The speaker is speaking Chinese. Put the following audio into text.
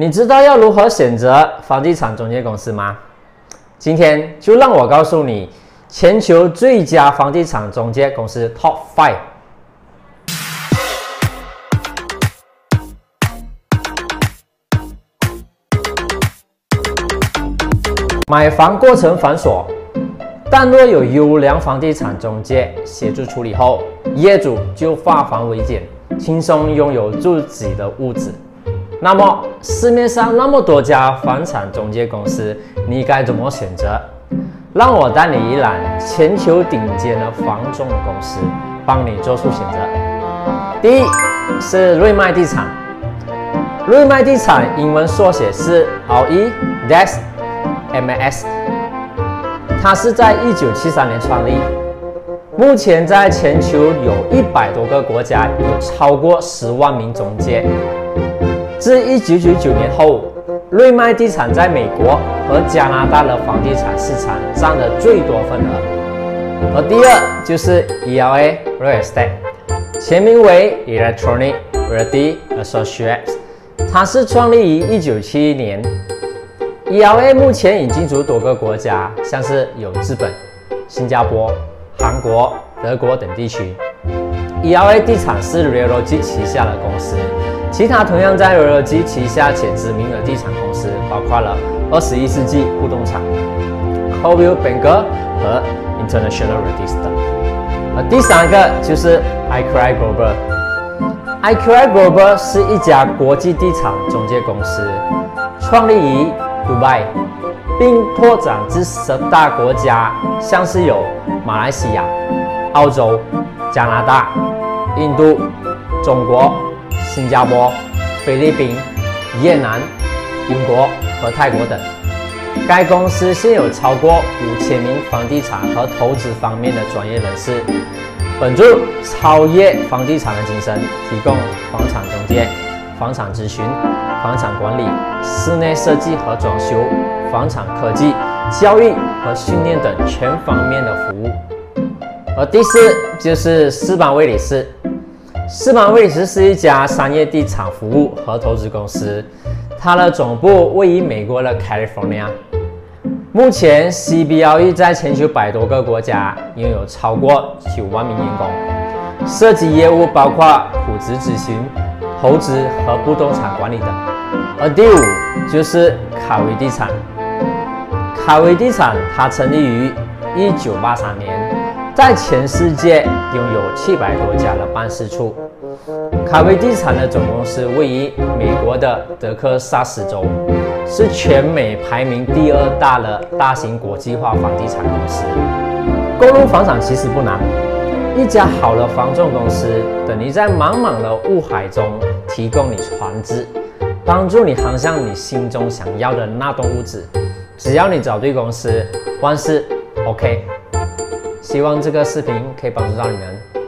你知道要如何选择房地产中介公司吗？今天就让我告诉你全球最佳房地产中介公司 Top Five。买房过程繁琐，但若有优良房地产中介协助处理后，业主就化繁为简，轻松拥有自己的屋子。那么市面上那么多家房产中介公司，你该怎么选择？让我带你一览全球顶尖的房仲公司，帮你做出选择。第一是瑞麦地产，瑞麦地产英文缩写是 RE DAS M S，它是在一九七三年创立，目前在全球有一百多个国家，有超过十万名中介。自1999年后，瑞麦地产在美国和加拿大的房地产市场占了最多份额。而第二就是 ELA Real Estate，全名为 Electronic Realty Associates，它是创立于1971年。ELA 目前已经驻多个国家，像是有日本、新加坡、韩国、德国等地区。ELA 地产是 Realty 旗下的公司。其他同样在 Realty 旗下且知名的地产公司，包括了二十一世纪不动产、Coldwell Banker 和 International Realty 等。而第三个就是 iCry Global。iCry Global 是一家国际地产中介公司，创立于 Dubai，并拓展至十大国家，像是有马来西亚、澳洲、加拿大、印度、中国。新加坡、菲律宾、越南、英国和泰国等，该公司现有超过五千名房地产和投资方面的专业人士，本着超越房地产的精神，提供房产中介、房产咨询、房产管理、室内设计和装修、房产科技、教育和训练等全方面的服务。而第四就是四邦威里斯。世邦威斯是一家商业地产服务和投资公司，它的总部位于美国的 California。目前，CBRE 在全球百多个国家拥有超过九万名员工，涉及业务包括普职咨询、投资和不动产管理等。而第五就是卡威地产。卡威地产它成立于一九八三年。在全世界拥有七百多家的办事处。卡威地产的总公司位于美国的德克萨斯州，是全美排名第二大的大型国际化房地产公司。购入房产其实不难，一家好的房仲公司等于在茫茫的雾海中提供你船只，帮助你航向你心中想要的那栋屋子。只要你找对公司，万事 OK。希望这个视频可以帮助到你们。